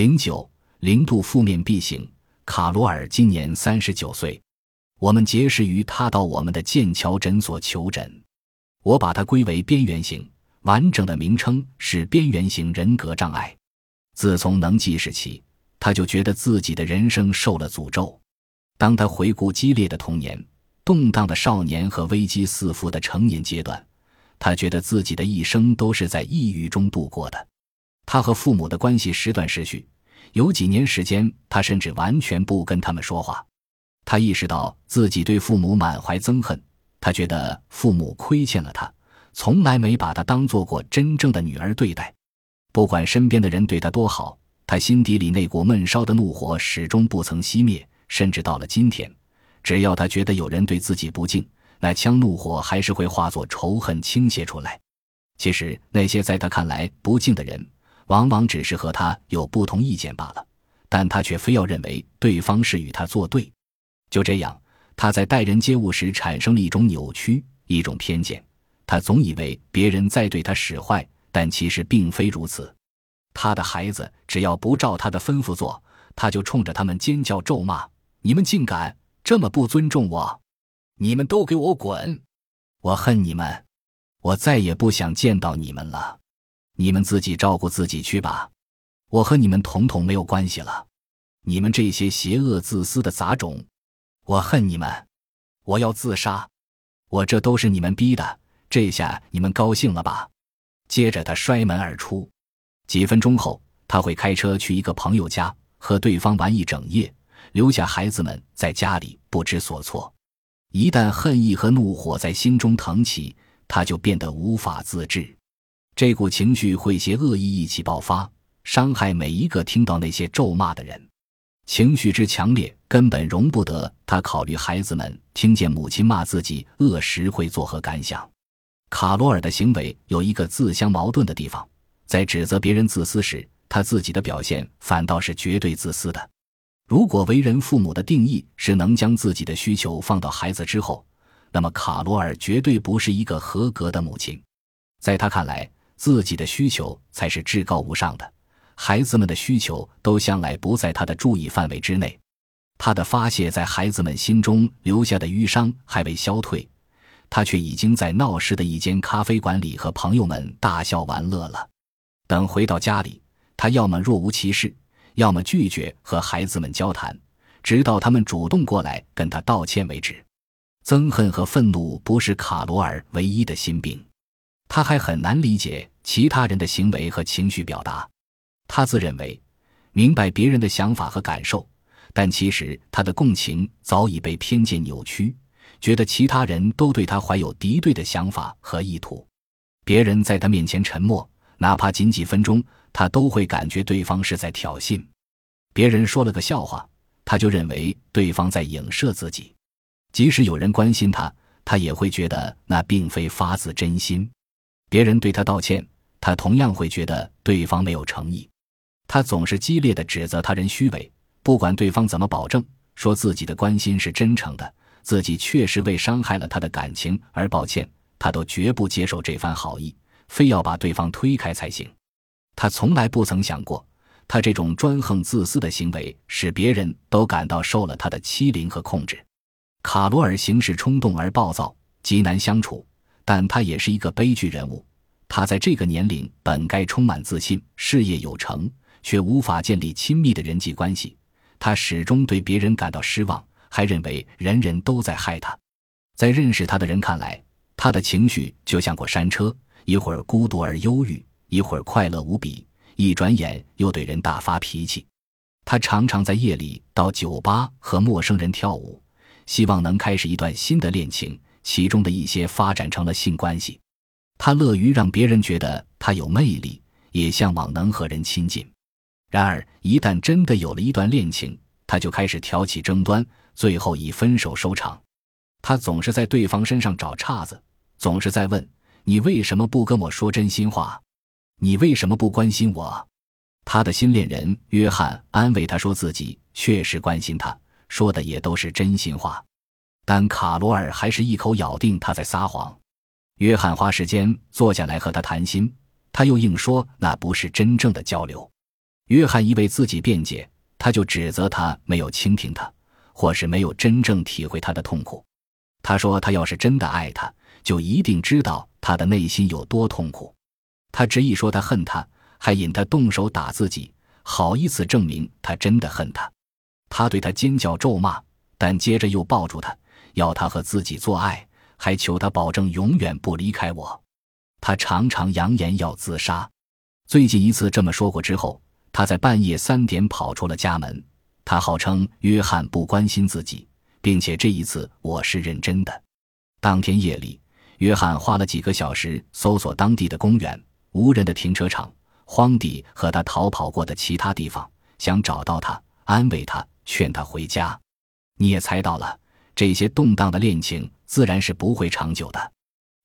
零九零度负面 B 型，卡罗尔今年三十九岁。我们结识于他到我们的剑桥诊所求诊。我把他归为边缘型，完整的名称是边缘型人格障碍。自从能记事起，他就觉得自己的人生受了诅咒。当他回顾激烈的童年、动荡的少年和危机四伏的成年阶段，他觉得自己的一生都是在抑郁中度过的。他和父母的关系时断时续，有几年时间，他甚至完全不跟他们说话。他意识到自己对父母满怀憎恨，他觉得父母亏欠了他，从来没把他当做过真正的女儿对待。不管身边的人对他多好，他心底里那股闷烧的怒火始终不曾熄灭。甚至到了今天，只要他觉得有人对自己不敬，那腔怒火还是会化作仇恨倾泻出来。其实那些在他看来不敬的人，往往只是和他有不同意见罢了，但他却非要认为对方是与他作对。就这样，他在待人接物时产生了一种扭曲，一种偏见。他总以为别人在对他使坏，但其实并非如此。他的孩子只要不照他的吩咐做，他就冲着他们尖叫咒骂：“你们竟敢这么不尊重我！你们都给我滚！我恨你们！我再也不想见到你们了！你们自己照顾自己去吧！我和你们统统没有关系了！你们这些邪恶自私的杂种！”我恨你们，我要自杀，我这都是你们逼的。这下你们高兴了吧？接着他摔门而出。几分钟后，他会开车去一个朋友家，和对方玩一整夜，留下孩子们在家里不知所措。一旦恨意和怒火在心中腾起，他就变得无法自制。这股情绪会携恶意一起爆发，伤害每一个听到那些咒骂的人。情绪之强烈，根本容不得他考虑孩子们听见母亲骂自己恶时会作何感想。卡罗尔的行为有一个自相矛盾的地方，在指责别人自私时，他自己的表现反倒是绝对自私的。如果为人父母的定义是能将自己的需求放到孩子之后，那么卡罗尔绝对不是一个合格的母亲。在他看来，自己的需求才是至高无上的。孩子们的需求都向来不在他的注意范围之内，他的发泄在孩子们心中留下的淤伤还未消退，他却已经在闹市的一间咖啡馆里和朋友们大笑玩乐了。等回到家里，他要么若无其事，要么拒绝和孩子们交谈，直到他们主动过来跟他道歉为止。憎恨和愤怒不是卡罗尔唯一的心病，他还很难理解其他人的行为和情绪表达。他自认为明白别人的想法和感受，但其实他的共情早已被偏见扭曲，觉得其他人都对他怀有敌对的想法和意图。别人在他面前沉默，哪怕仅几分钟，他都会感觉对方是在挑衅。别人说了个笑话，他就认为对方在影射自己。即使有人关心他，他也会觉得那并非发自真心。别人对他道歉，他同样会觉得对方没有诚意。他总是激烈的指责他人虚伪，不管对方怎么保证说自己的关心是真诚的，自己确实为伤害了他的感情而抱歉，他都绝不接受这番好意，非要把对方推开才行。他从来不曾想过，他这种专横自私的行为使别人都感到受了他的欺凌和控制。卡罗尔行事冲动而暴躁，极难相处，但他也是一个悲剧人物。他在这个年龄本该充满自信，事业有成。却无法建立亲密的人际关系，他始终对别人感到失望，还认为人人都在害他。在认识他的人看来，他的情绪就像过山车，一会儿孤独而忧郁，一会儿快乐无比，一转眼又对人大发脾气。他常常在夜里到酒吧和陌生人跳舞，希望能开始一段新的恋情，其中的一些发展成了性关系。他乐于让别人觉得他有魅力，也向往能和人亲近。然而，一旦真的有了一段恋情，他就开始挑起争端，最后以分手收场。他总是在对方身上找岔子，总是在问：“你为什么不跟我说真心话？你为什么不关心我？”他的新恋人约翰安慰他说自己确实关心他，说的也都是真心话。但卡罗尔还是一口咬定他在撒谎。约翰花时间坐下来和他谈心，他又硬说那不是真正的交流。约翰一为自己辩解，他就指责他没有倾听他，或是没有真正体会他的痛苦。他说：“他要是真的爱他，就一定知道他的内心有多痛苦。”他执意说他恨他，还引他动手打自己，好以此证明他真的恨他。他对他尖叫咒骂，但接着又抱住他，要他和自己做爱，还求他保证永远不离开我。他常常扬言要自杀。最近一次这么说过之后，他在半夜三点跑出了家门。他号称约翰不关心自己。并且这一次我是认真的。当天夜里，约翰花了几个小时搜索当地的公园、无人的停车场、荒地和他逃跑过的其他地方，想找到他，安慰他，劝他回家。你也猜到了，这些动荡的恋情自然是不会长久的。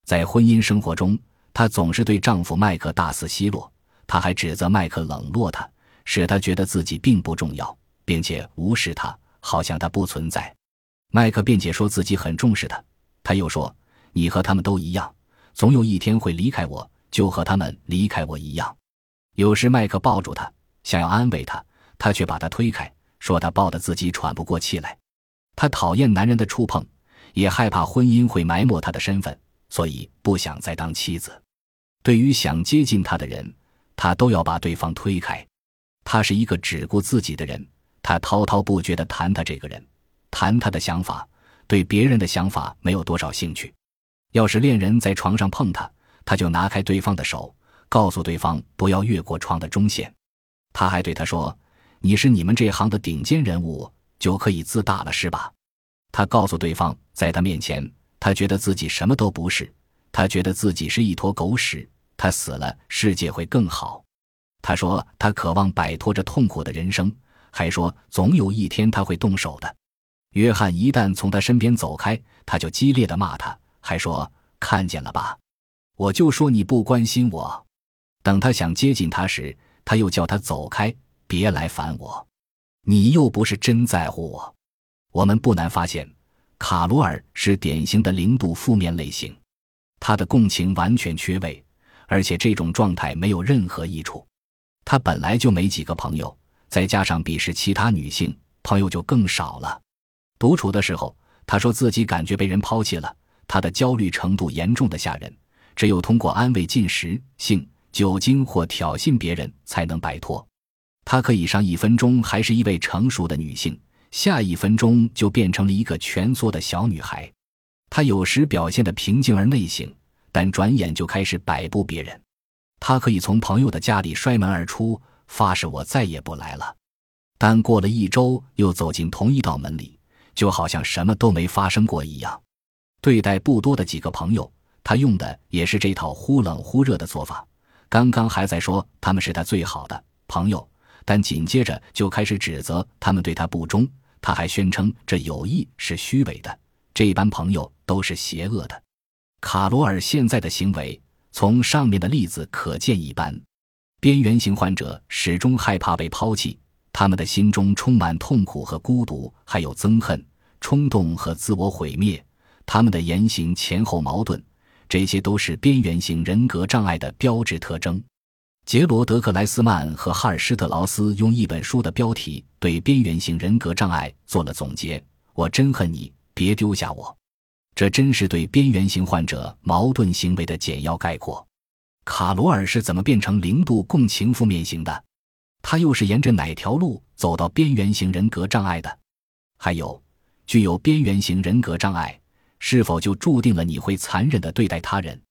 在婚姻生活中，她总是对丈夫麦克大肆奚落，她还指责麦克冷落她，使她觉得自己并不重要，并且无视他，好像他不存在。麦克辩解说自己很重视他，他又说：“你和他们都一样，总有一天会离开我，就和他们离开我一样。”有时麦克抱住他，想要安慰他，他却把他推开，说他抱得自己喘不过气来。他讨厌男人的触碰，也害怕婚姻会埋没他的身份，所以不想再当妻子。对于想接近他的人，他都要把对方推开。他是一个只顾自己的人，他滔滔不绝地谈他这个人。谈他的想法，对别人的想法没有多少兴趣。要是恋人在床上碰他，他就拿开对方的手，告诉对方不要越过床的中线。他还对他说：“你是你们这行的顶尖人物，就可以自大了是吧？”他告诉对方，在他面前，他觉得自己什么都不是，他觉得自己是一坨狗屎。他死了，世界会更好。他说他渴望摆脱这痛苦的人生，还说总有一天他会动手的。约翰一旦从他身边走开，他就激烈的骂他，还说：“看见了吧，我就说你不关心我。”等他想接近他时，他又叫他走开，别来烦我。你又不是真在乎我。我们不难发现，卡罗尔是典型的零度负面类型，他的共情完全缺位，而且这种状态没有任何益处。他本来就没几个朋友，再加上鄙视其他女性，朋友就更少了。独处的时候，他说自己感觉被人抛弃了，他的焦虑程度严重的吓人，只有通过安慰、进食、性、酒精或挑衅别人才能摆脱。她可以上一分钟还是一位成熟的女性，下一分钟就变成了一个蜷缩的小女孩。她有时表现得平静而内省，但转眼就开始摆布别人。她可以从朋友的家里摔门而出，发誓我再也不来了，但过了一周又走进同一道门里。就好像什么都没发生过一样，对待不多的几个朋友，她用的也是这套忽冷忽热的做法。刚刚还在说他们是他最好的朋友，但紧接着就开始指责他们对他不忠。他还宣称这友谊是虚伪的，这般朋友都是邪恶的。卡罗尔现在的行为，从上面的例子可见一斑。边缘型患者始终害怕被抛弃。他们的心中充满痛苦和孤独，还有憎恨、冲动和自我毁灭。他们的言行前后矛盾，这些都是边缘型人格障碍的标志特征。杰罗德克莱斯曼和哈尔施特劳斯用一本书的标题对边缘型人格障碍做了总结：“我真恨你，别丢下我。”这真是对边缘型患者矛盾行为的简要概括。卡罗尔是怎么变成零度共情负面型的？他又是沿着哪条路走到边缘型人格障碍的？还有，具有边缘型人格障碍，是否就注定了你会残忍的对待他人？